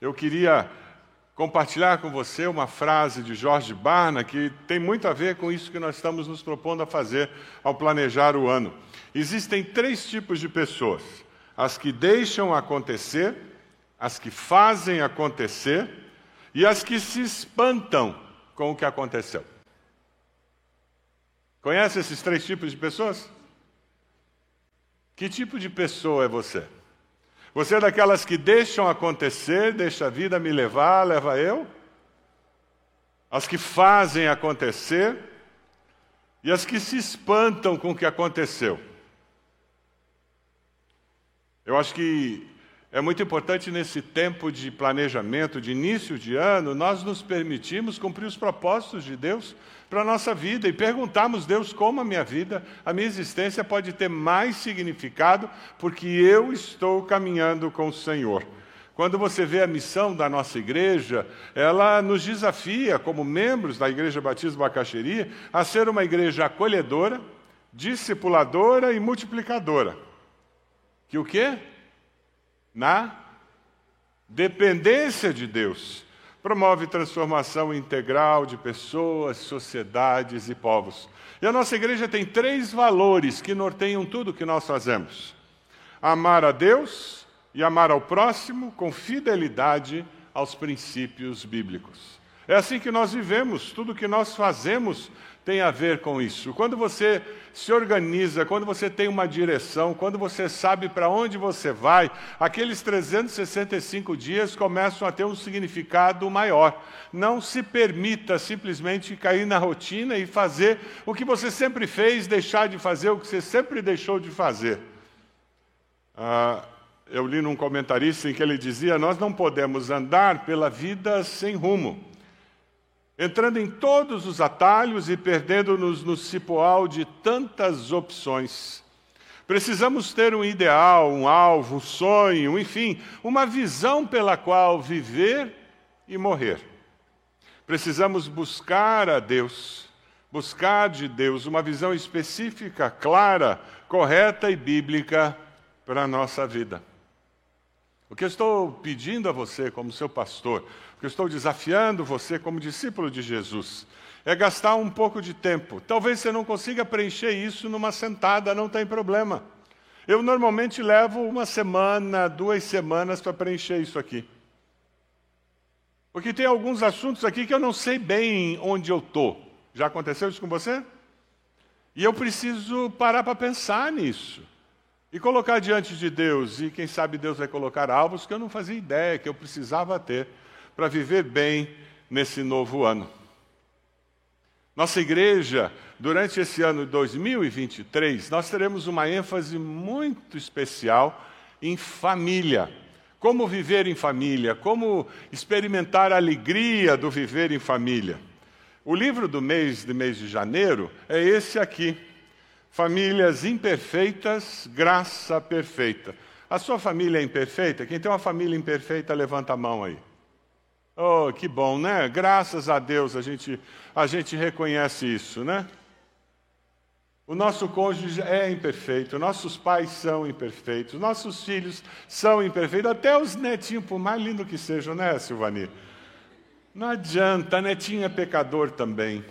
Eu queria compartilhar com você uma frase de Jorge Barna que tem muito a ver com isso que nós estamos nos propondo a fazer ao planejar o ano. Existem três tipos de pessoas: as que deixam acontecer, as que fazem acontecer e as que se espantam com o que aconteceu. Conhece esses três tipos de pessoas? Que tipo de pessoa é você? Você é daquelas que deixam acontecer, deixa a vida me levar, leva eu? As que fazem acontecer e as que se espantam com o que aconteceu. Eu acho que é muito importante nesse tempo de planejamento, de início de ano, nós nos permitirmos cumprir os propósitos de Deus para a nossa vida e perguntarmos, Deus, como a minha vida, a minha existência pode ter mais significado porque eu estou caminhando com o Senhor. Quando você vê a missão da nossa igreja, ela nos desafia, como membros da Igreja Batista Bacaxeria, a ser uma igreja acolhedora, discipuladora e multiplicadora. Que o quê? na dependência de Deus. Promove transformação integral de pessoas, sociedades e povos. E a nossa igreja tem três valores que norteiam tudo que nós fazemos: amar a Deus e amar ao próximo com fidelidade aos princípios bíblicos. É assim que nós vivemos, tudo que nós fazemos tem a ver com isso. Quando você se organiza, quando você tem uma direção, quando você sabe para onde você vai, aqueles 365 dias começam a ter um significado maior. Não se permita simplesmente cair na rotina e fazer o que você sempre fez, deixar de fazer o que você sempre deixou de fazer. Ah, eu li num comentarista em que ele dizia: Nós não podemos andar pela vida sem rumo entrando em todos os atalhos e perdendo-nos no cipoal de tantas opções. Precisamos ter um ideal, um alvo, um sonho, enfim, uma visão pela qual viver e morrer. Precisamos buscar a Deus, buscar de Deus uma visão específica, clara, correta e bíblica para a nossa vida. O que eu estou pedindo a você, como seu pastor, que eu estou desafiando você, como discípulo de Jesus, é gastar um pouco de tempo. Talvez você não consiga preencher isso numa sentada, não tem problema. Eu normalmente levo uma semana, duas semanas para preencher isso aqui. Porque tem alguns assuntos aqui que eu não sei bem onde eu estou. Já aconteceu isso com você? E eu preciso parar para pensar nisso. E colocar diante de Deus, e quem sabe Deus vai colocar alvos que eu não fazia ideia, que eu precisava ter para viver bem nesse novo ano. Nossa igreja, durante esse ano de 2023, nós teremos uma ênfase muito especial em família. Como viver em família, como experimentar a alegria do viver em família. O livro do mês de mês de janeiro é esse aqui. Famílias imperfeitas, graça perfeita. A sua família é imperfeita? Quem tem uma família imperfeita, levanta a mão aí. Oh, que bom, né? Graças a Deus a gente, a gente reconhece isso, né? O nosso cônjuge é imperfeito, nossos pais são imperfeitos, nossos filhos são imperfeitos, até os netinhos, por mais lindo que sejam, né, Silvani? Não adianta, netinho é pecador também.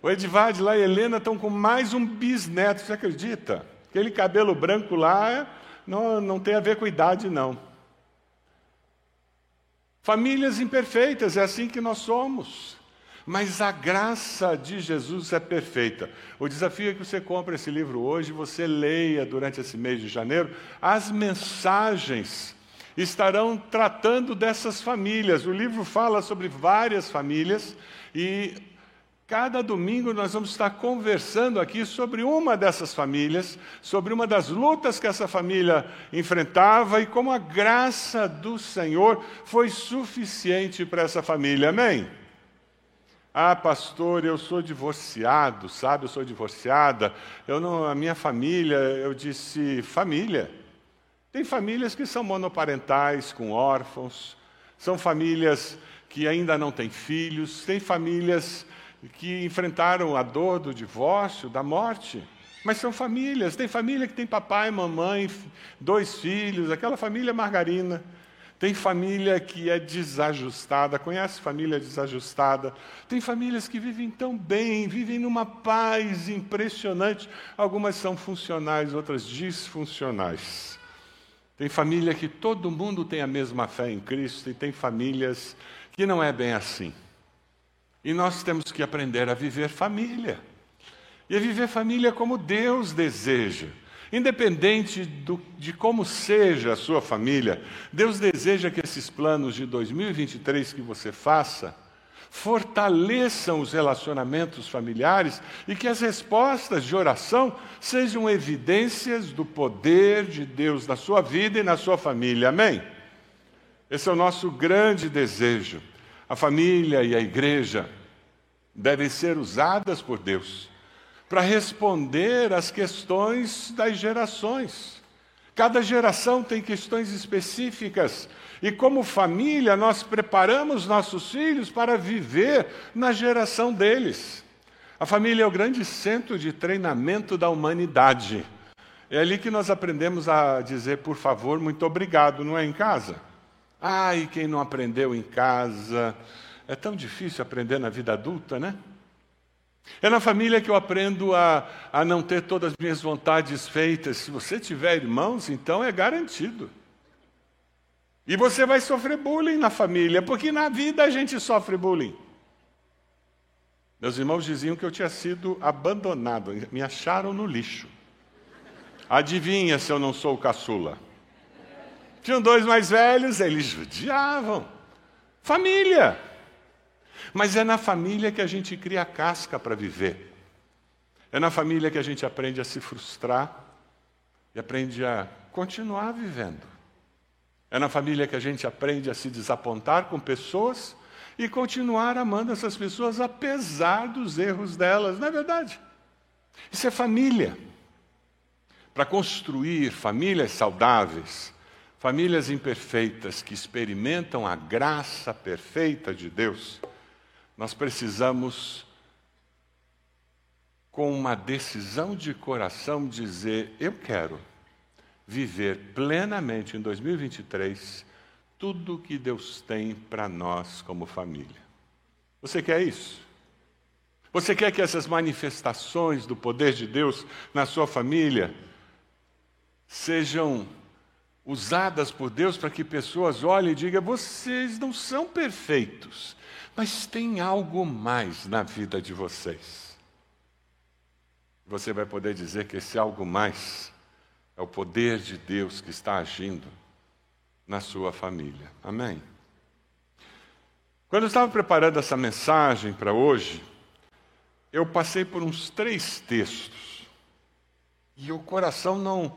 O Edvard lá e a Helena estão com mais um bisneto, você acredita? Aquele cabelo branco lá não, não tem a ver com idade, não. Famílias imperfeitas, é assim que nós somos. Mas a graça de Jesus é perfeita. O desafio é que você compre esse livro hoje, você leia durante esse mês de janeiro as mensagens estarão tratando dessas famílias. O livro fala sobre várias famílias e Cada domingo nós vamos estar conversando aqui sobre uma dessas famílias, sobre uma das lutas que essa família enfrentava e como a graça do Senhor foi suficiente para essa família. Amém? Ah, pastor, eu sou divorciado, sabe? Eu sou divorciada. Eu não, a minha família, eu disse família. Tem famílias que são monoparentais, com órfãos. São famílias que ainda não têm filhos. Tem famílias que enfrentaram a dor do divórcio, da morte. Mas são famílias. Tem família que tem papai, mamãe, dois filhos, aquela família margarina. Tem família que é desajustada, conhece família desajustada? Tem famílias que vivem tão bem, vivem numa paz impressionante. Algumas são funcionais, outras disfuncionais. Tem família que todo mundo tem a mesma fé em Cristo e tem famílias que não é bem assim. E nós temos que aprender a viver família. E a viver família como Deus deseja. Independente do, de como seja a sua família, Deus deseja que esses planos de 2023 que você faça fortaleçam os relacionamentos familiares e que as respostas de oração sejam evidências do poder de Deus na sua vida e na sua família. Amém? Esse é o nosso grande desejo. A família e a igreja devem ser usadas por Deus para responder às questões das gerações. Cada geração tem questões específicas. E como família, nós preparamos nossos filhos para viver na geração deles. A família é o grande centro de treinamento da humanidade. É ali que nós aprendemos a dizer, por favor, muito obrigado, não é em casa? E quem não aprendeu em casa? É tão difícil aprender na vida adulta, né? É na família que eu aprendo a, a não ter todas as minhas vontades feitas. Se você tiver irmãos, então é garantido. E você vai sofrer bullying na família, porque na vida a gente sofre bullying. Meus irmãos diziam que eu tinha sido abandonado, me acharam no lixo. Adivinha se eu não sou o caçula? Tinham dois mais velhos, eles judiavam. Família. Mas é na família que a gente cria casca para viver. É na família que a gente aprende a se frustrar e aprende a continuar vivendo. É na família que a gente aprende a se desapontar com pessoas e continuar amando essas pessoas apesar dos erros delas, não é verdade? Isso é família. Para construir famílias saudáveis, famílias imperfeitas que experimentam a graça perfeita de Deus, nós precisamos, com uma decisão de coração, dizer: eu quero viver plenamente em 2023 tudo que Deus tem para nós como família. Você quer isso? Você quer que essas manifestações do poder de Deus na sua família sejam usadas por Deus para que pessoas olhem e digam: vocês não são perfeitos, mas tem algo mais na vida de vocês. Você vai poder dizer que esse algo mais é o poder de Deus que está agindo na sua família. Amém? Quando eu estava preparando essa mensagem para hoje, eu passei por uns três textos. E o coração não.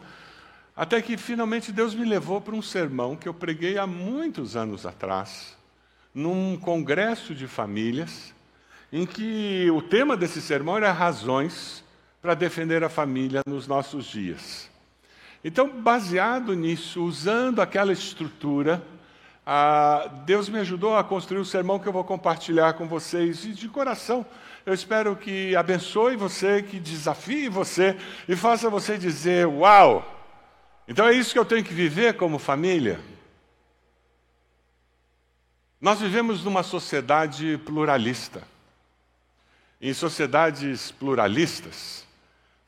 Até que finalmente Deus me levou para um sermão que eu preguei há muitos anos atrás num congresso de famílias, em que o tema desse sermão era razões para defender a família nos nossos dias. Então, baseado nisso, usando aquela estrutura, Deus me ajudou a construir o sermão que eu vou compartilhar com vocês. E de coração, eu espero que abençoe você, que desafie você e faça você dizer: Uau! Então é isso que eu tenho que viver como família? Nós vivemos numa sociedade pluralista. Em sociedades pluralistas,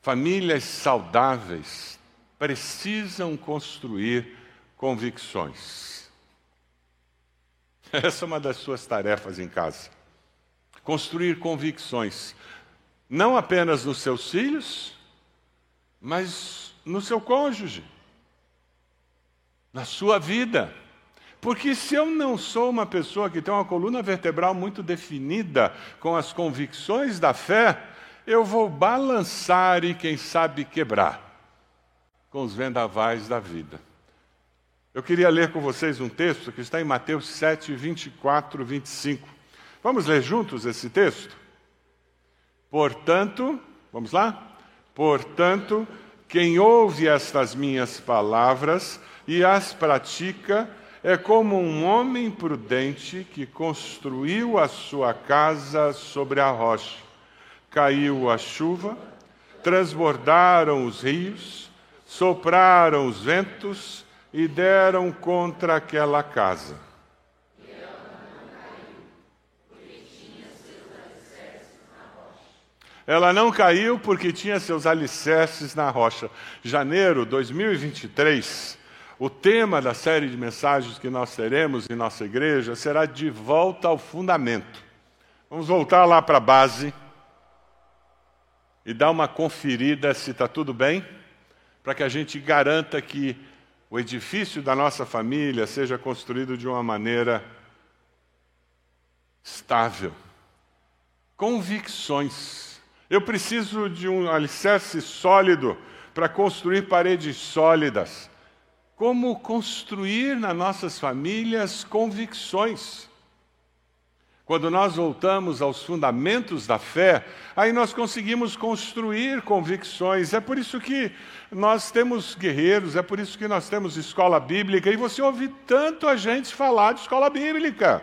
famílias saudáveis precisam construir convicções. Essa é uma das suas tarefas em casa. Construir convicções, não apenas nos seus filhos, mas no seu cônjuge, na sua vida. Porque se eu não sou uma pessoa que tem uma coluna vertebral muito definida com as convicções da fé, eu vou balançar e, quem sabe, quebrar com os vendavais da vida. Eu queria ler com vocês um texto que está em Mateus 7, 24, 25. Vamos ler juntos esse texto? Portanto, vamos lá? Portanto, quem ouve estas minhas palavras e as pratica, é como um homem prudente que construiu a sua casa sobre a rocha. Caiu a chuva, transbordaram os rios, sopraram os ventos e deram contra aquela casa. Ela não caiu porque tinha seus alicerces na rocha. Janeiro 2023, o tema da série de mensagens que nós teremos em nossa igreja será de volta ao fundamento. Vamos voltar lá para a base e dar uma conferida se está tudo bem, para que a gente garanta que o edifício da nossa família seja construído de uma maneira estável. Convicções eu preciso de um alicerce sólido para construir paredes sólidas. Como construir nas nossas famílias convicções? Quando nós voltamos aos fundamentos da fé, aí nós conseguimos construir convicções. É por isso que nós temos guerreiros, é por isso que nós temos escola bíblica, e você ouve tanto a gente falar de escola bíblica.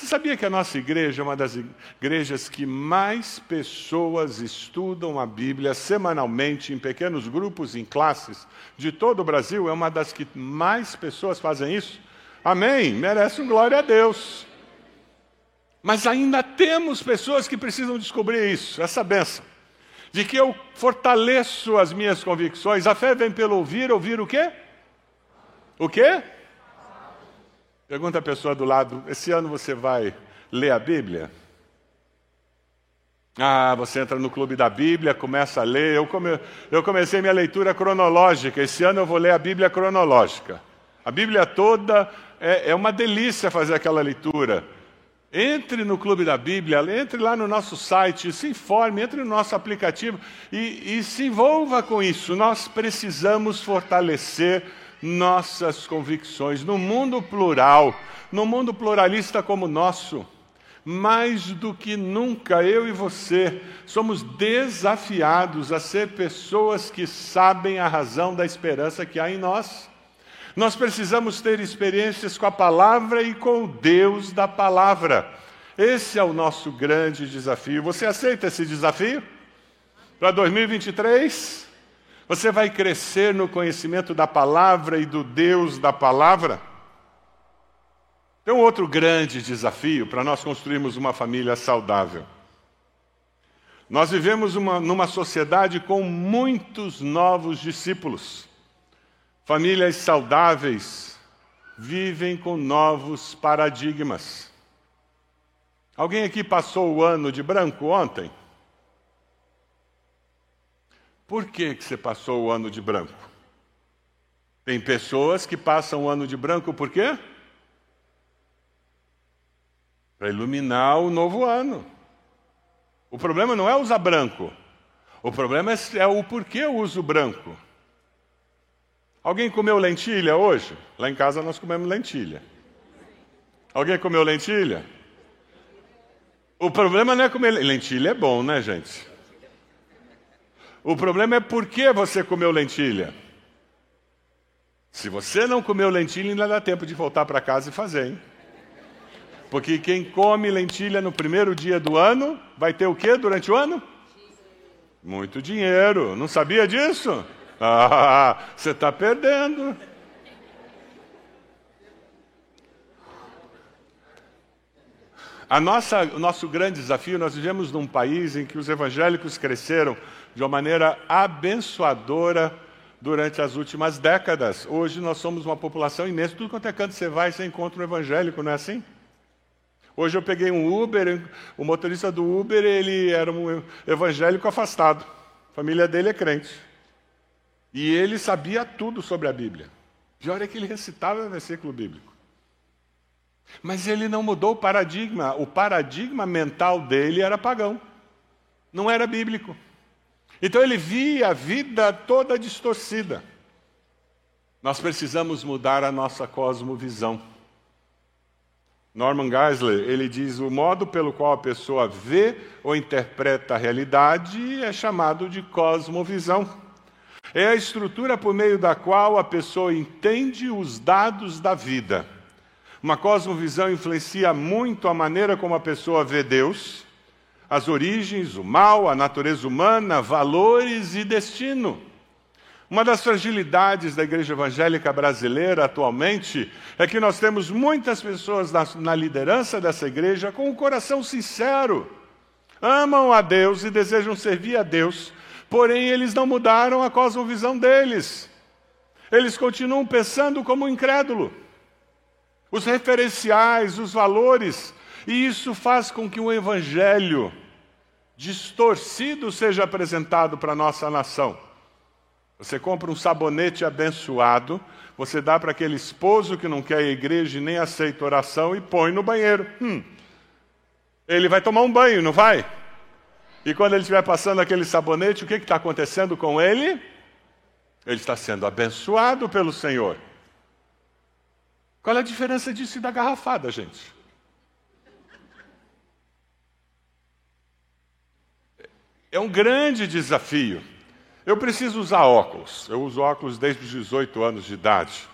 Você sabia que a nossa igreja é uma das igrejas que mais pessoas estudam a Bíblia semanalmente, em pequenos grupos, em classes, de todo o Brasil? É uma das que mais pessoas fazem isso? Amém? Merece um glória a Deus. Mas ainda temos pessoas que precisam descobrir isso, essa benção. De que eu fortaleço as minhas convicções. A fé vem pelo ouvir, ouvir o quê? O quê? Pergunta a pessoa do lado: esse ano você vai ler a Bíblia? Ah, você entra no clube da Bíblia, começa a ler. Eu, come... eu comecei minha leitura cronológica. Esse ano eu vou ler a Bíblia cronológica. A Bíblia toda é, é uma delícia fazer aquela leitura. Entre no Clube da Bíblia, entre lá no nosso site, se informe, entre no nosso aplicativo e, e se envolva com isso. Nós precisamos fortalecer nossas convicções. No mundo plural, no mundo pluralista como o nosso, mais do que nunca eu e você somos desafiados a ser pessoas que sabem a razão da esperança que há em nós. Nós precisamos ter experiências com a palavra e com o Deus da palavra. Esse é o nosso grande desafio. Você aceita esse desafio? Para 2023? Você vai crescer no conhecimento da palavra e do Deus da palavra? Tem um outro grande desafio para nós construirmos uma família saudável. Nós vivemos uma, numa sociedade com muitos novos discípulos. Famílias saudáveis vivem com novos paradigmas. Alguém aqui passou o ano de branco ontem? Por que, que você passou o ano de branco? Tem pessoas que passam o ano de branco por quê? Para iluminar o novo ano. O problema não é usar branco. O problema é, é o porquê eu uso branco. Alguém comeu lentilha hoje? Lá em casa nós comemos lentilha. Alguém comeu lentilha? O problema não é comer lentilha, é bom, né, gente? O problema é por que você comeu lentilha. Se você não comeu lentilha, ainda dá tempo de voltar para casa e fazer, hein? Porque quem come lentilha no primeiro dia do ano vai ter o que durante o ano? Muito dinheiro. Não sabia disso? Ah, você está perdendo. A nossa, o nosso grande desafio, nós vivemos num país em que os evangélicos cresceram de uma maneira abençoadora durante as últimas décadas. Hoje nós somos uma população imensa, tudo quanto é canto você vai, você encontra um evangélico, não é assim? Hoje eu peguei um Uber, o motorista do Uber, ele era um evangélico afastado. A família dele é crente. E ele sabia tudo sobre a Bíblia. Pior é que ele recitava o versículo bíblico. Mas ele não mudou o paradigma. O paradigma mental dele era pagão. Não era bíblico. Então ele via a vida toda distorcida. Nós precisamos mudar a nossa cosmovisão. Norman Geisler, ele diz o modo pelo qual a pessoa vê ou interpreta a realidade é chamado de cosmovisão. É a estrutura por meio da qual a pessoa entende os dados da vida. Uma cosmovisão influencia muito a maneira como a pessoa vê Deus, as origens, o mal, a natureza humana, valores e destino. Uma das fragilidades da igreja evangélica brasileira atualmente é que nós temos muitas pessoas na, na liderança dessa igreja com um coração sincero. Amam a Deus e desejam servir a Deus, porém eles não mudaram a cosmovisão deles. Eles continuam pensando como incrédulo. Os referenciais, os valores, e isso faz com que o evangelho distorcido seja apresentado para a nossa nação. Você compra um sabonete abençoado, você dá para aquele esposo que não quer a igreja e nem aceita oração e põe no banheiro. Hum. Ele vai tomar um banho, não vai? E quando ele estiver passando aquele sabonete, o que está acontecendo com ele? Ele está sendo abençoado pelo Senhor. Qual é a diferença disso e da garrafada, gente? É um grande desafio. Eu preciso usar óculos. Eu uso óculos desde os 18 anos de idade.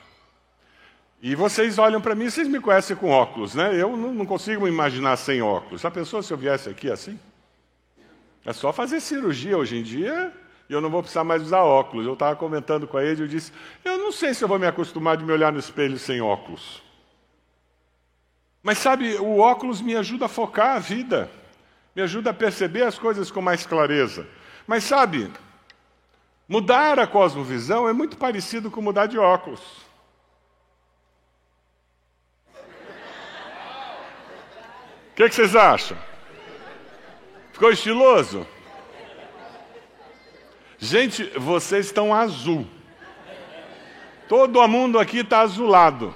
E vocês olham para mim, vocês me conhecem com óculos, né? Eu não, consigo me imaginar sem óculos. A pessoa, se eu viesse aqui assim? É só fazer cirurgia hoje em dia e eu não vou precisar mais usar óculos. Eu estava comentando com a ele, eu disse: Eu não sei se eu vou me acostumar de me olhar no espelho sem óculos. Mas sabe, o óculos me ajuda a focar a vida, me ajuda a perceber as coisas com mais clareza. Mas sabe, Mudar a cosmovisão é muito parecido com mudar de óculos. O que, que vocês acham? Ficou estiloso? Gente, vocês estão azul. Todo mundo aqui está azulado.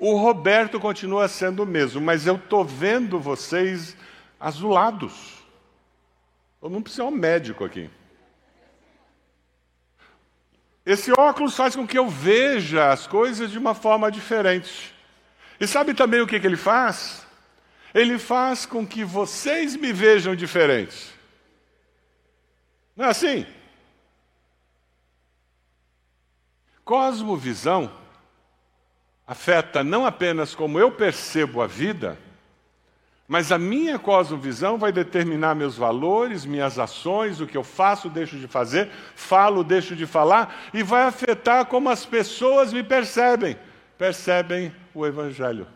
O Roberto continua sendo o mesmo, mas eu estou vendo vocês azulados. Eu não preciso um médico aqui. Esse óculos faz com que eu veja as coisas de uma forma diferente. E sabe também o que, que ele faz? Ele faz com que vocês me vejam diferente. Não é assim? Cosmovisão afeta não apenas como eu percebo a vida, mas a minha cosmovisão vai determinar meus valores, minhas ações, o que eu faço, deixo de fazer, falo, deixo de falar, e vai afetar como as pessoas me percebem. Percebem o Evangelho.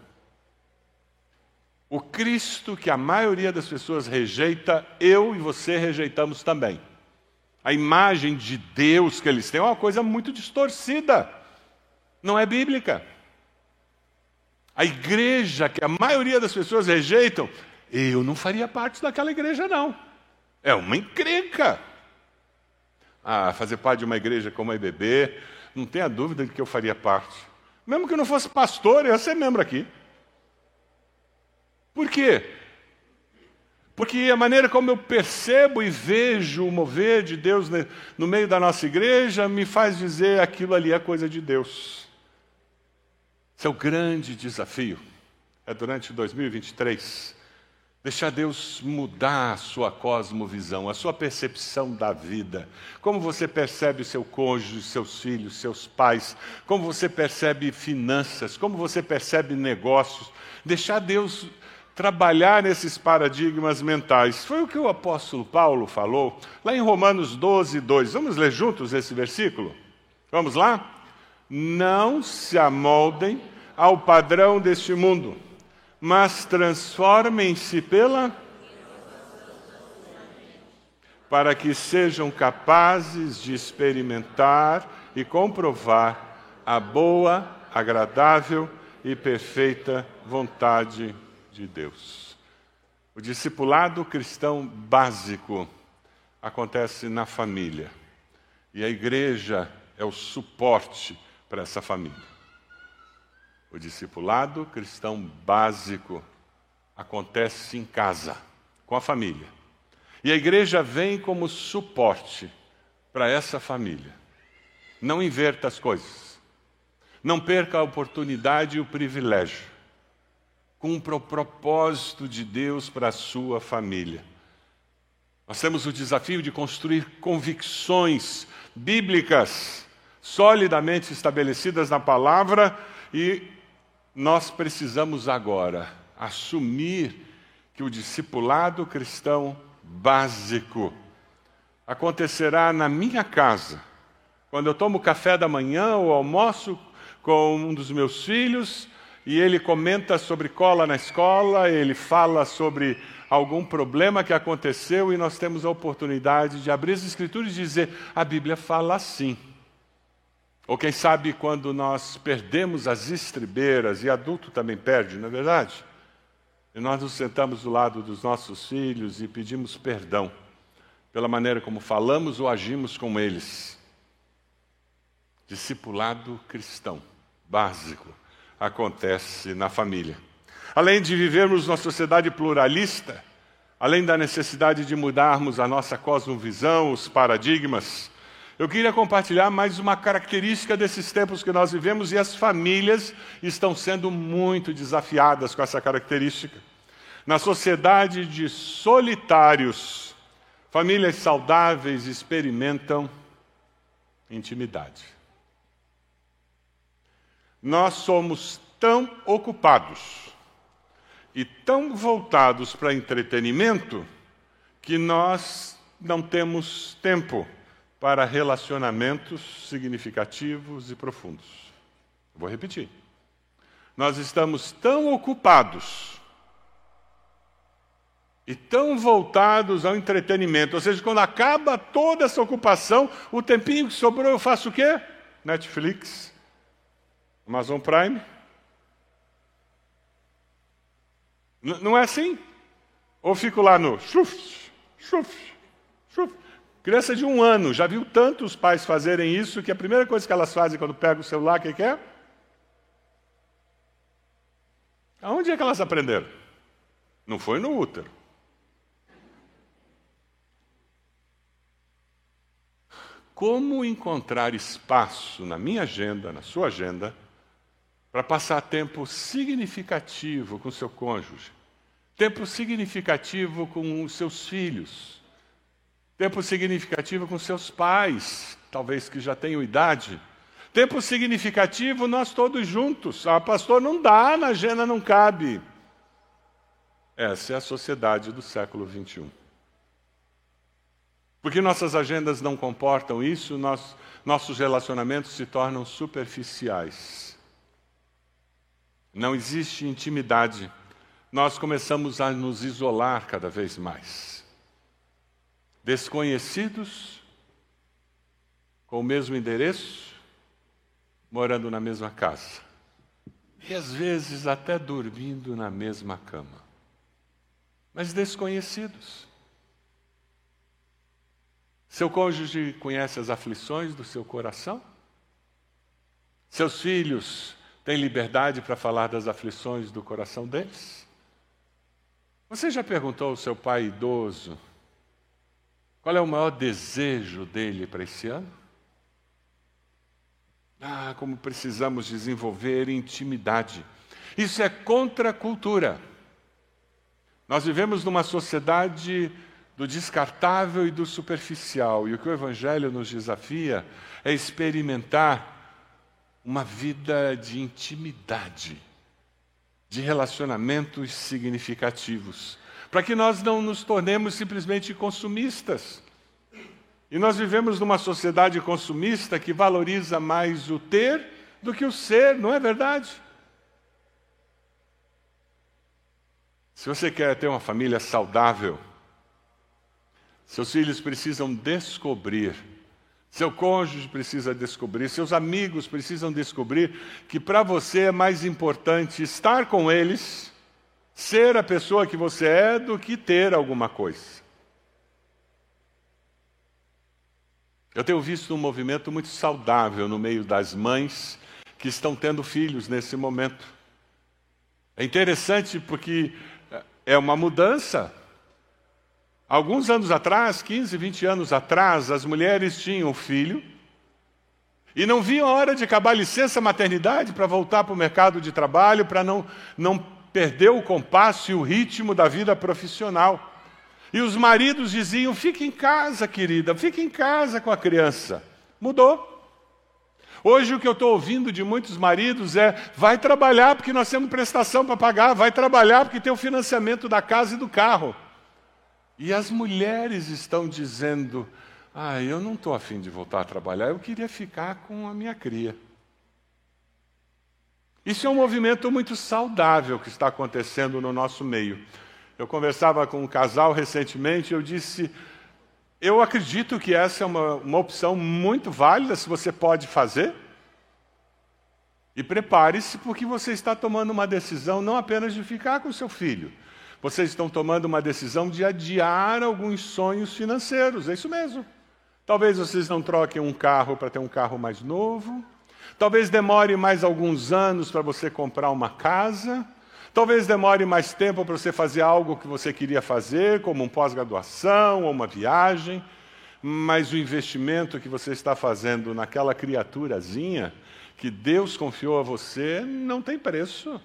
O Cristo que a maioria das pessoas rejeita, eu e você rejeitamos também. A imagem de Deus que eles têm é uma coisa muito distorcida, não é bíblica. A igreja que a maioria das pessoas rejeitam, eu não faria parte daquela igreja, não. É uma encrenca. Ah, fazer parte de uma igreja como a IBB, não tenha dúvida de que eu faria parte. Mesmo que eu não fosse pastor, eu ia ser membro aqui. Por quê? Porque a maneira como eu percebo e vejo o mover de Deus no meio da nossa igreja me faz dizer aquilo ali é coisa de Deus. Esse é o grande desafio. É durante 2023 deixar Deus mudar a sua cosmovisão, a sua percepção da vida. Como você percebe o seu cônjuge, seus filhos, seus pais, como você percebe finanças, como você percebe negócios. Deixar Deus trabalhar nesses paradigmas mentais. Foi o que o apóstolo Paulo falou lá em Romanos 12, 2. Vamos ler juntos esse versículo? Vamos lá? Não se amoldem ao padrão deste mundo, mas transformem-se pela para que sejam capazes de experimentar e comprovar a boa, agradável e perfeita vontade de Deus. O discipulado cristão básico acontece na família. E a igreja é o suporte para essa família. O discipulado cristão básico acontece em casa, com a família. E a igreja vem como suporte para essa família. Não inverta as coisas. Não perca a oportunidade e o privilégio. Cumpra o propósito de Deus para a sua família. Nós temos o desafio de construir convicções bíblicas solidamente estabelecidas na palavra e nós precisamos agora assumir que o discipulado cristão básico acontecerá na minha casa. Quando eu tomo café da manhã ou almoço com um dos meus filhos e ele comenta sobre cola na escola, ele fala sobre algum problema que aconteceu e nós temos a oportunidade de abrir as Escrituras e dizer: a Bíblia fala assim. Ou quem sabe quando nós perdemos as estribeiras, e adulto também perde, não é verdade? E nós nos sentamos do lado dos nossos filhos e pedimos perdão pela maneira como falamos ou agimos com eles. Discipulado cristão, básico, acontece na família. Além de vivermos numa sociedade pluralista, além da necessidade de mudarmos a nossa cosmovisão, os paradigmas, eu queria compartilhar mais uma característica desses tempos que nós vivemos e as famílias estão sendo muito desafiadas com essa característica. Na sociedade de solitários, famílias saudáveis experimentam intimidade. Nós somos tão ocupados e tão voltados para entretenimento que nós não temos tempo para relacionamentos significativos e profundos. Vou repetir. Nós estamos tão ocupados e tão voltados ao entretenimento, ou seja, quando acaba toda essa ocupação, o tempinho que sobrou eu faço o quê? Netflix, Amazon Prime, não é assim? Ou fico lá no chuf, chuf, chuf. Criança de um ano, já viu tantos pais fazerem isso que a primeira coisa que elas fazem quando pegam o celular, o que, que é? Aonde é que elas aprenderam? Não foi no útero. Como encontrar espaço na minha agenda, na sua agenda, para passar tempo significativo com seu cônjuge, tempo significativo com os seus filhos, tempo significativo com seus pais, talvez que já tenham idade, tempo significativo nós todos juntos. Ah, pastor, não dá, na agenda não cabe. Essa é a sociedade do século 21. Porque nossas agendas não comportam isso, nós, nossos relacionamentos se tornam superficiais não existe intimidade, nós começamos a nos isolar cada vez mais. Desconhecidos, com o mesmo endereço, morando na mesma casa. E às vezes até dormindo na mesma cama. Mas desconhecidos. Seu cônjuge conhece as aflições do seu coração? Seus filhos tem liberdade para falar das aflições do coração deles? Você já perguntou ao seu pai idoso qual é o maior desejo dele para esse ano? Ah, como precisamos desenvolver intimidade. Isso é contra a cultura. Nós vivemos numa sociedade do descartável e do superficial, e o que o Evangelho nos desafia é experimentar uma vida de intimidade, de relacionamentos significativos, para que nós não nos tornemos simplesmente consumistas. E nós vivemos numa sociedade consumista que valoriza mais o ter do que o ser, não é verdade? Se você quer ter uma família saudável, seus filhos precisam descobrir seu cônjuge precisa descobrir, seus amigos precisam descobrir que para você é mais importante estar com eles, ser a pessoa que você é, do que ter alguma coisa. Eu tenho visto um movimento muito saudável no meio das mães que estão tendo filhos nesse momento. É interessante porque é uma mudança Alguns anos atrás, 15, 20 anos atrás, as mulheres tinham filho e não viam a hora de acabar a licença maternidade para voltar para o mercado de trabalho, para não, não perder o compasso e o ritmo da vida profissional. E os maridos diziam: fique em casa, querida, fique em casa com a criança. Mudou. Hoje o que eu estou ouvindo de muitos maridos é: vai trabalhar porque nós temos prestação para pagar, vai trabalhar porque tem o financiamento da casa e do carro. E as mulheres estão dizendo: Ah, eu não estou afim de voltar a trabalhar, eu queria ficar com a minha cria. Isso é um movimento muito saudável que está acontecendo no nosso meio. Eu conversava com um casal recentemente eu disse: Eu acredito que essa é uma, uma opção muito válida, se você pode fazer. E prepare-se, porque você está tomando uma decisão não apenas de ficar com seu filho, vocês estão tomando uma decisão de adiar alguns sonhos financeiros, é isso mesmo. Talvez vocês não troquem um carro para ter um carro mais novo, Talvez demore mais alguns anos para você comprar uma casa. Talvez demore mais tempo para você fazer algo que você queria fazer, como um pós-graduação ou uma viagem. Mas o investimento que você está fazendo naquela criaturazinha que Deus confiou a você não tem preço.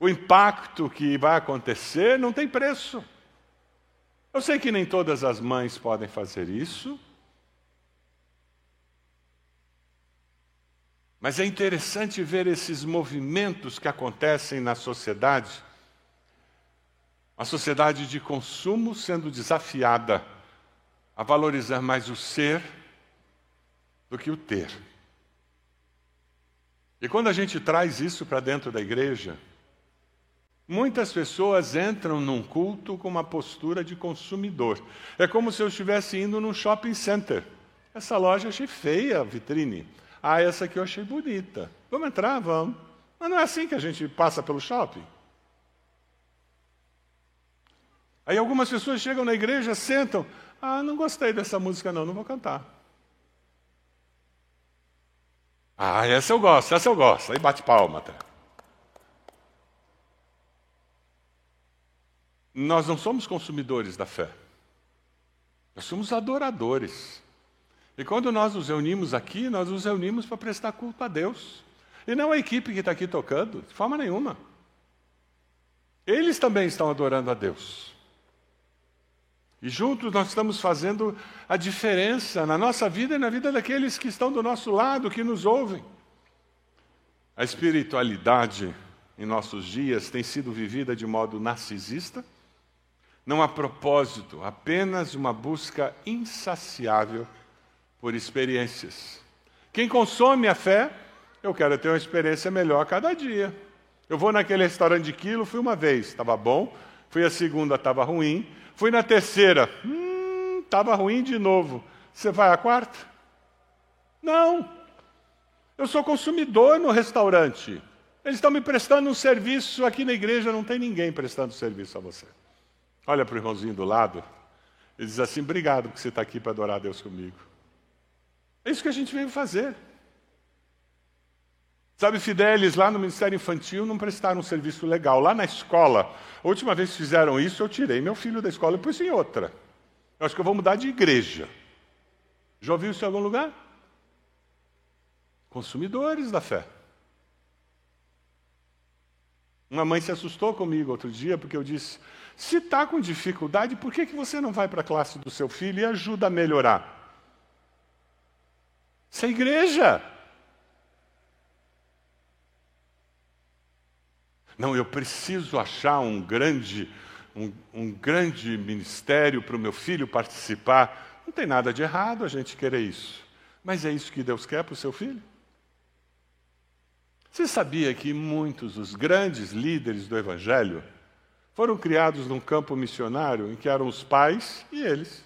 O impacto que vai acontecer não tem preço. Eu sei que nem todas as mães podem fazer isso, Mas é interessante ver esses movimentos que acontecem na sociedade, a sociedade de consumo sendo desafiada a valorizar mais o ser do que o ter. E quando a gente traz isso para dentro da igreja, muitas pessoas entram num culto com uma postura de consumidor. É como se eu estivesse indo num shopping center. Essa loja achei feia a vitrine. Ah, essa aqui eu achei bonita. Vamos entrar? Vamos. Mas não é assim que a gente passa pelo shopping. Aí algumas pessoas chegam na igreja, sentam. Ah, não gostei dessa música, não, não vou cantar. Ah, essa eu gosto, essa eu gosto. Aí bate palma. Tá? Nós não somos consumidores da fé. Nós somos adoradores. E quando nós nos reunimos aqui, nós nos reunimos para prestar culto a Deus. E não a equipe que está aqui tocando, de forma nenhuma. Eles também estão adorando a Deus. E juntos nós estamos fazendo a diferença na nossa vida e na vida daqueles que estão do nosso lado, que nos ouvem. A espiritualidade em nossos dias tem sido vivida de modo narcisista, não há propósito, apenas uma busca insaciável por experiências. Quem consome a fé, eu quero ter uma experiência melhor a cada dia. Eu vou naquele restaurante de quilo, fui uma vez, estava bom. Fui a segunda, estava ruim. Fui na terceira, hum, estava ruim de novo. Você vai à quarta? Não. Eu sou consumidor no restaurante. Eles estão me prestando um serviço aqui na igreja, não tem ninguém prestando serviço a você. Olha para o irmãozinho do lado. Ele diz assim: Obrigado que você está aqui para adorar a Deus comigo. É isso que a gente veio fazer. Sabe, Fidelis, lá no Ministério Infantil, não prestaram um serviço legal. Lá na escola, a última vez que fizeram isso, eu tirei meu filho da escola e pus em outra. Eu acho que eu vou mudar de igreja. Já ouviu isso em algum lugar? Consumidores da fé. Uma mãe se assustou comigo outro dia porque eu disse: se está com dificuldade, por que, que você não vai para a classe do seu filho e ajuda a melhorar? Isso é igreja. Não, eu preciso achar um grande, um, um grande ministério para o meu filho participar. Não tem nada de errado a gente querer isso. Mas é isso que Deus quer para o seu filho? Você sabia que muitos dos grandes líderes do Evangelho foram criados num campo missionário em que eram os pais e eles?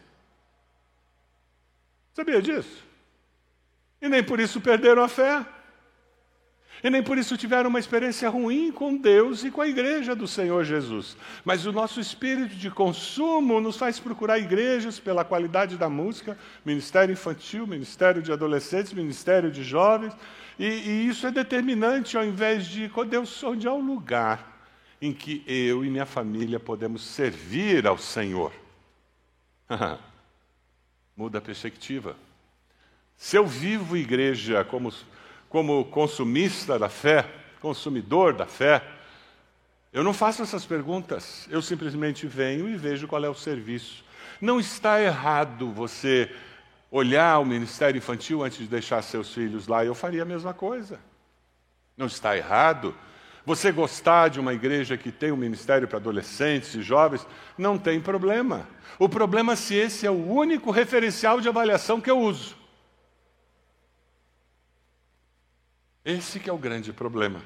Sabia disso? E nem por isso perderam a fé. E nem por isso tiveram uma experiência ruim com Deus e com a igreja do Senhor Jesus. Mas o nosso espírito de consumo nos faz procurar igrejas pela qualidade da música, ministério infantil, ministério de adolescentes, ministério de jovens. E, e isso é determinante ao invés de Deus, onde há um lugar em que eu e minha família podemos servir ao Senhor. Muda a perspectiva. Se eu vivo igreja como, como consumista da fé, consumidor da fé, eu não faço essas perguntas. Eu simplesmente venho e vejo qual é o serviço. Não está errado você olhar o ministério infantil antes de deixar seus filhos lá. Eu faria a mesma coisa. Não está errado Você gostar de uma igreja que tem um ministério para adolescentes e jovens, não tem problema. O problema é se esse é o único referencial de avaliação que eu uso. Esse que é o grande problema.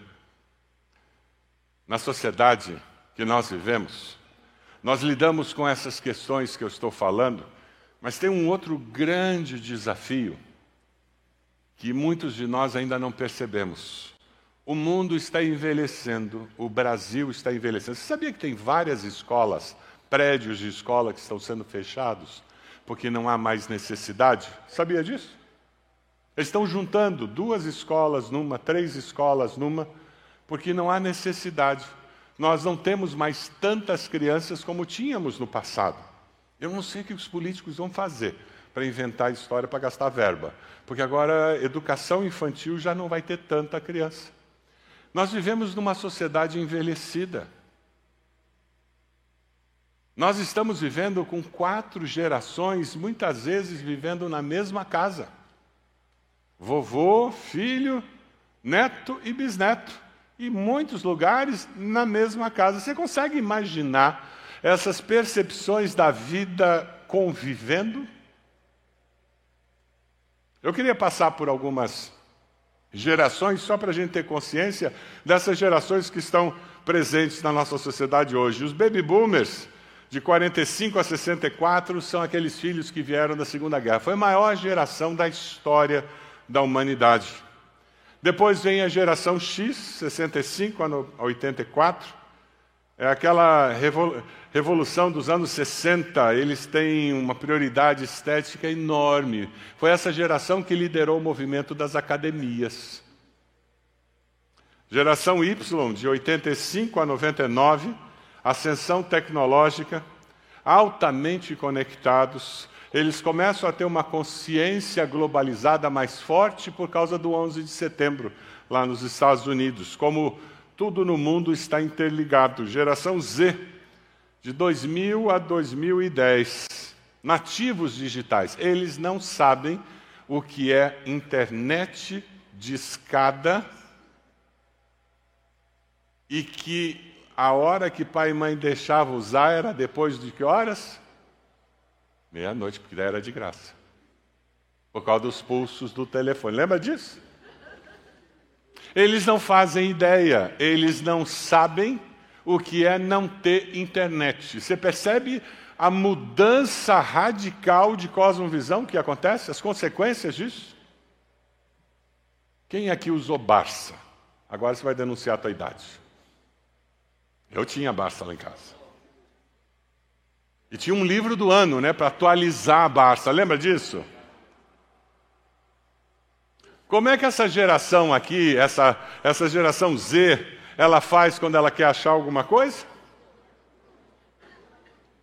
Na sociedade que nós vivemos, nós lidamos com essas questões que eu estou falando, mas tem um outro grande desafio que muitos de nós ainda não percebemos. O mundo está envelhecendo, o Brasil está envelhecendo. Você sabia que tem várias escolas, prédios de escola que estão sendo fechados porque não há mais necessidade? Sabia disso? Eles estão juntando duas escolas numa, três escolas numa, porque não há necessidade. Nós não temos mais tantas crianças como tínhamos no passado. Eu não sei o que os políticos vão fazer para inventar história para gastar verba, porque agora educação infantil já não vai ter tanta criança. Nós vivemos numa sociedade envelhecida. Nós estamos vivendo com quatro gerações, muitas vezes vivendo na mesma casa: vovô, filho, neto e bisneto. E muitos lugares na mesma casa. Você consegue imaginar essas percepções da vida convivendo? Eu queria passar por algumas gerações, só para a gente ter consciência dessas gerações que estão presentes na nossa sociedade hoje. Os baby boomers, de 45 a 64, são aqueles filhos que vieram da Segunda Guerra. Foi a maior geração da história da humanidade. Depois vem a geração X, 65 a 84. É aquela revolução dos anos 60, eles têm uma prioridade estética enorme. Foi essa geração que liderou o movimento das academias. Geração Y, de 85 a 99, ascensão tecnológica, altamente conectados, eles começam a ter uma consciência globalizada mais forte por causa do 11 de setembro, lá nos Estados Unidos, como tudo no mundo está interligado. Geração Z, de 2000 a 2010, nativos digitais, eles não sabem o que é internet de escada e que a hora que pai e mãe deixavam usar era depois de que horas? Meia-noite, porque daí era de graça. Por causa dos pulsos do telefone. Lembra disso? Eles não fazem ideia, eles não sabem o que é não ter internet. Você percebe a mudança radical de cosmovisão que acontece, as consequências disso? Quem aqui usou Barça? Agora você vai denunciar a tua idade. Eu tinha Barça lá em casa. E tinha um livro do ano, né, para atualizar a Barça. Lembra disso? Como é que essa geração aqui, essa, essa geração Z, ela faz quando ela quer achar alguma coisa?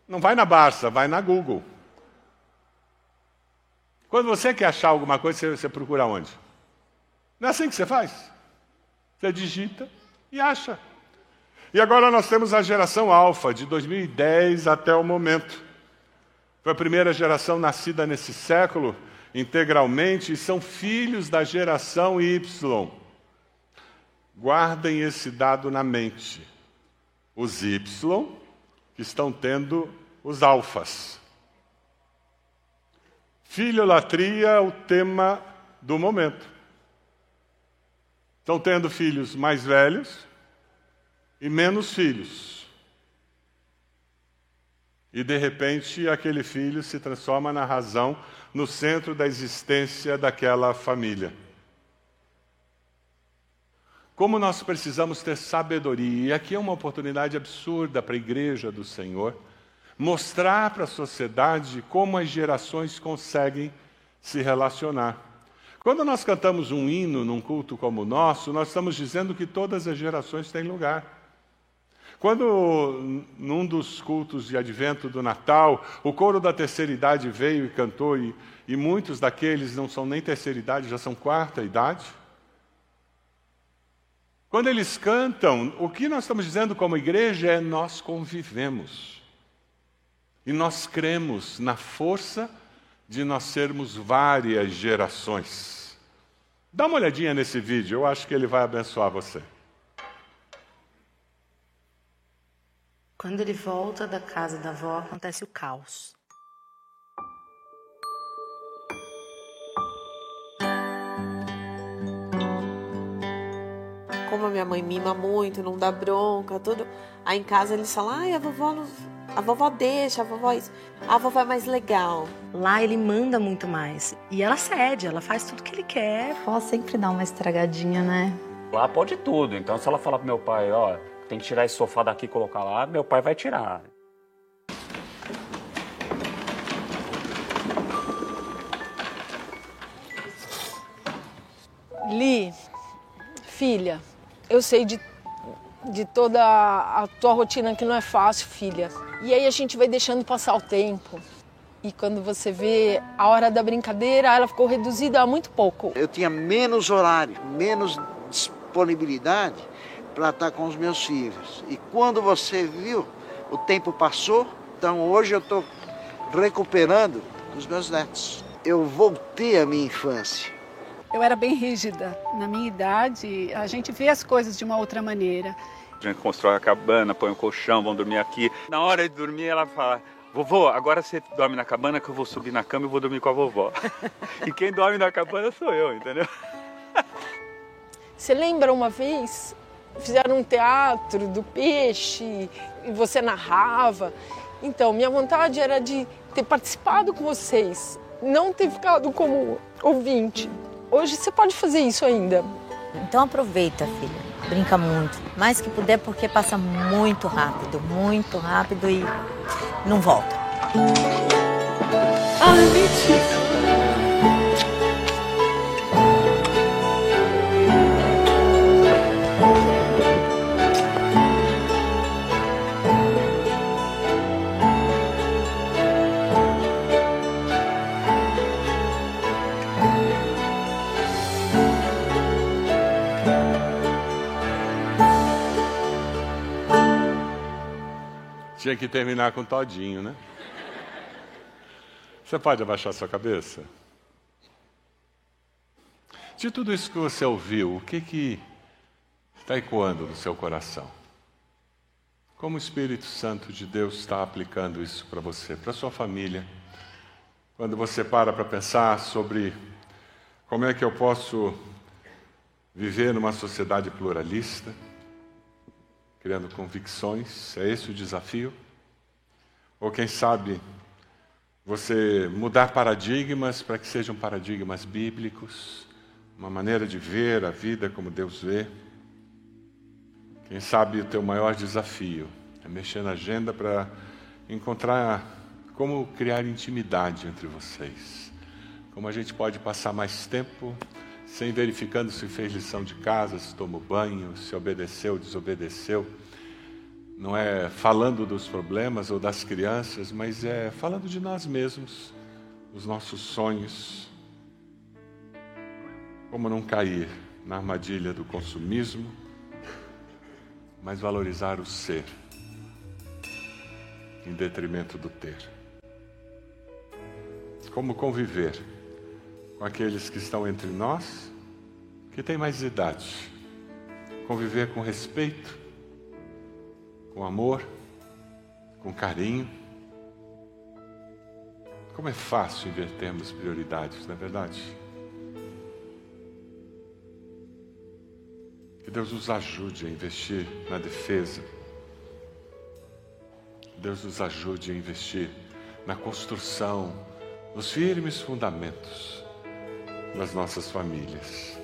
Não vai na Barça, vai na Google. Quando você quer achar alguma coisa, você, você procura onde? Não é assim que você faz? Você digita e acha. E agora nós temos a geração alfa, de 2010 até o momento. Foi a primeira geração nascida nesse século integralmente e são filhos da geração Y. Guardem esse dado na mente. Os Y que estão tendo os alfas. Filholatria é o tema do momento. Estão tendo filhos mais velhos e menos filhos. E de repente aquele filho se transforma na razão, no centro da existência daquela família. Como nós precisamos ter sabedoria, e aqui é uma oportunidade absurda para a igreja do Senhor, mostrar para a sociedade como as gerações conseguem se relacionar. Quando nós cantamos um hino num culto como o nosso, nós estamos dizendo que todas as gerações têm lugar. Quando, num dos cultos de advento do Natal, o coro da terceira idade veio e cantou, e, e muitos daqueles não são nem terceira idade, já são quarta idade. Quando eles cantam, o que nós estamos dizendo como igreja é: nós convivemos. E nós cremos na força de nós sermos várias gerações. Dá uma olhadinha nesse vídeo, eu acho que ele vai abençoar você. Quando ele volta da casa da avó, acontece o caos. Como a minha mãe mima muito, não dá bronca, tudo. Aí em casa eles falam, ai, a vovó não... A vovó deixa, a vovó isso. A vovó é mais legal. Lá ele manda muito mais. E ela cede, ela faz tudo que ele quer. A vovó sempre dá uma estragadinha, né? Lá pode tudo. Então se ela falar pro meu pai, ó, tem que tirar esse sofá daqui e colocar lá, meu pai vai tirar. Li, filha, eu sei de, de toda a tua rotina que não é fácil, filha. E aí a gente vai deixando passar o tempo. E quando você vê a hora da brincadeira, ela ficou reduzida a muito pouco. Eu tinha menos horário, menos disponibilidade para estar com os meus filhos. E quando você viu, o tempo passou, então hoje eu estou recuperando os meus netos. Eu voltei à minha infância. Eu era bem rígida. Na minha idade, a gente vê as coisas de uma outra maneira. A gente constrói a cabana, põe um colchão, vão dormir aqui. Na hora de dormir, ela fala: Vovô, agora você dorme na cabana que eu vou subir na cama e vou dormir com a vovó. e quem dorme na cabana sou eu, entendeu? Você lembra uma vez? Fizeram um teatro do peixe e você narrava. Então, minha vontade era de ter participado com vocês, não ter ficado como ouvinte. Hoje você pode fazer isso ainda. Então aproveita, filha. Brinca muito. Mais que puder, porque passa muito rápido, muito rápido e não volta. Ai, mentira. Tinha que terminar com todinho, né? Você pode abaixar sua cabeça? De tudo isso que você ouviu, o que que está ecoando no seu coração? Como o Espírito Santo de Deus está aplicando isso para você, para sua família? Quando você para para pensar sobre como é que eu posso viver numa sociedade pluralista, criando convicções, é esse o desafio? Ou quem sabe você mudar paradigmas para que sejam paradigmas bíblicos, uma maneira de ver a vida como Deus vê. Quem sabe o teu maior desafio é mexer na agenda para encontrar como criar intimidade entre vocês. Como a gente pode passar mais tempo sem verificando se fez lição de casa, se tomou banho, se obedeceu, desobedeceu. Não é falando dos problemas ou das crianças, mas é falando de nós mesmos, dos nossos sonhos. Como não cair na armadilha do consumismo, mas valorizar o ser em detrimento do ter. Como conviver com aqueles que estão entre nós, que têm mais idade. Conviver com respeito, com amor, com carinho. Como é fácil invertermos prioridades, não é verdade? Que Deus nos ajude a investir na defesa. Deus nos ajude a investir na construção, nos firmes fundamentos nas nossas famílias.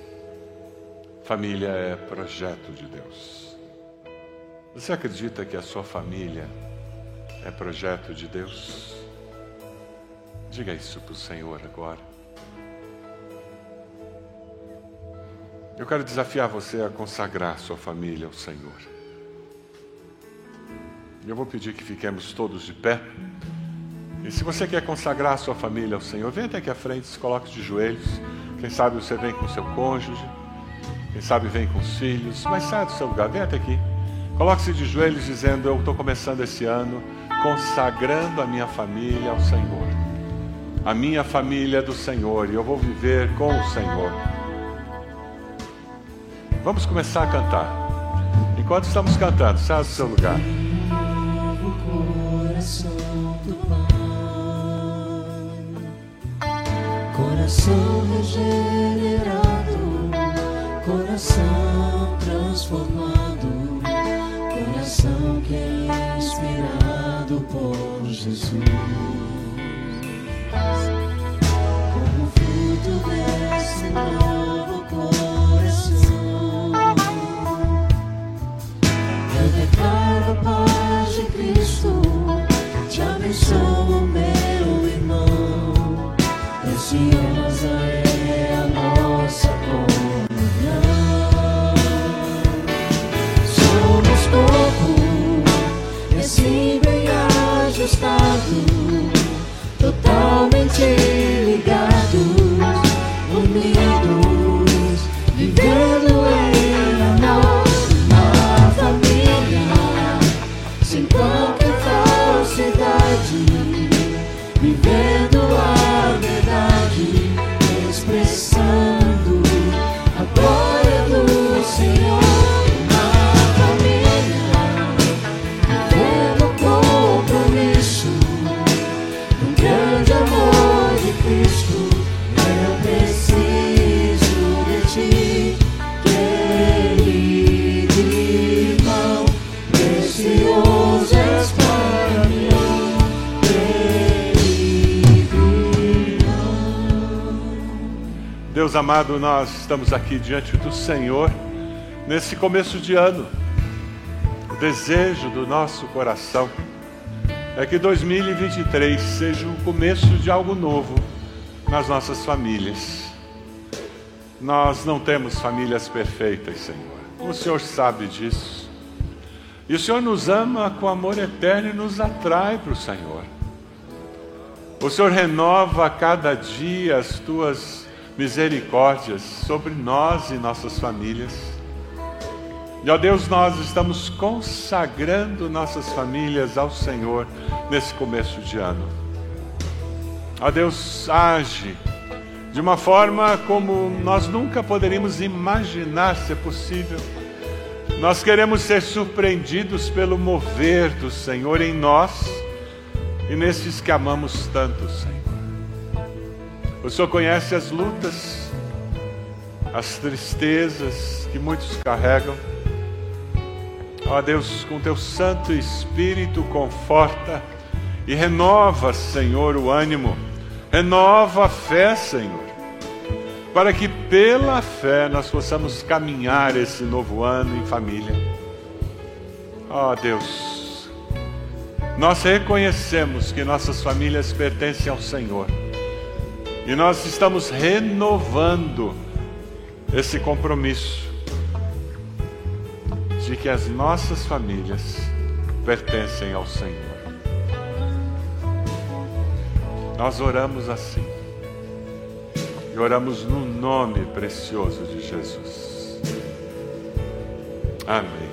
Família é projeto de Deus. Você acredita que a sua família é projeto de Deus? Diga isso para o Senhor agora. Eu quero desafiar você a consagrar sua família ao Senhor. Eu vou pedir que fiquemos todos de pé. E se você quer consagrar sua família ao Senhor, venha até aqui à frente, se coloque de joelhos. Quem sabe você vem com seu cônjuge, quem sabe vem com os filhos, mas sai do seu lugar, vem até aqui. Coloque-se de joelhos dizendo: Eu estou começando esse ano consagrando a minha família ao Senhor. A minha família é do Senhor e eu vou viver com o Senhor. Vamos começar a cantar. Enquanto estamos cantando, sai do seu lugar. Coração regenerado, coração transformado, coração que é inspirado por Jesus. Como fruto desse novo coração, Preciosa nós estamos aqui diante do Senhor nesse começo de ano. O desejo do nosso coração é que 2023 seja o começo de algo novo nas nossas famílias. Nós não temos famílias perfeitas, Senhor. O Senhor sabe disso. E o Senhor nos ama com amor eterno e nos atrai para o Senhor. O Senhor renova a cada dia as tuas misericórdias sobre nós e nossas famílias. E ó Deus, nós estamos consagrando nossas famílias ao Senhor nesse começo de ano. Ó Deus, age de uma forma como nós nunca poderíamos imaginar ser possível. Nós queremos ser surpreendidos pelo mover do Senhor em nós e nesses que amamos tanto, Senhor. O Senhor conhece as lutas, as tristezas que muitos carregam. Ó Deus, com teu Santo Espírito conforta e renova, Senhor, o ânimo, renova a fé, Senhor, para que pela fé nós possamos caminhar esse novo ano em família. Ó Deus, nós reconhecemos que nossas famílias pertencem ao Senhor e nós estamos renovando esse compromisso de que as nossas famílias pertencem ao Senhor. Nós oramos assim. E oramos no nome precioso de Jesus. Amém.